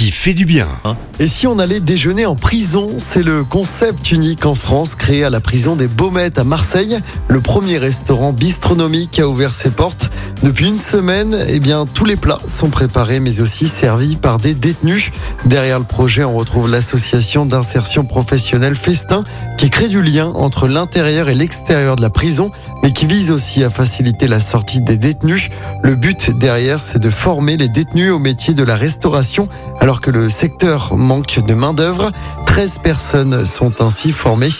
qui fait du bien. Et si on allait déjeuner en prison, c'est le concept unique en France créé à la prison des Baumettes à Marseille. Le premier restaurant bistronomique a ouvert ses portes. Depuis une semaine, eh bien, tous les plats sont préparés mais aussi servis par des détenus. Derrière le projet, on retrouve l'association d'insertion professionnelle Festin qui crée du lien entre l'intérieur et l'extérieur de la prison mais qui vise aussi à faciliter la sortie des détenus. Le but derrière, c'est de former les détenus au métier de la restauration que le secteur manque de main-d'œuvre. 13 personnes sont ainsi formées.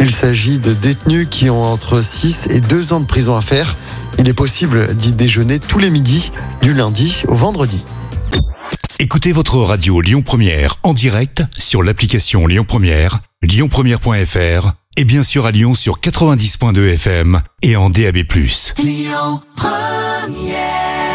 Il s'agit de détenus qui ont entre 6 et 2 ans de prison à faire. Il est possible d'y déjeuner tous les midis, du lundi au vendredi. Écoutez votre radio Lyon Première en direct sur l'application Lyon Première, lyonpremière.fr et bien sûr à Lyon sur 90.2 FM et en DAB+. Lyon Première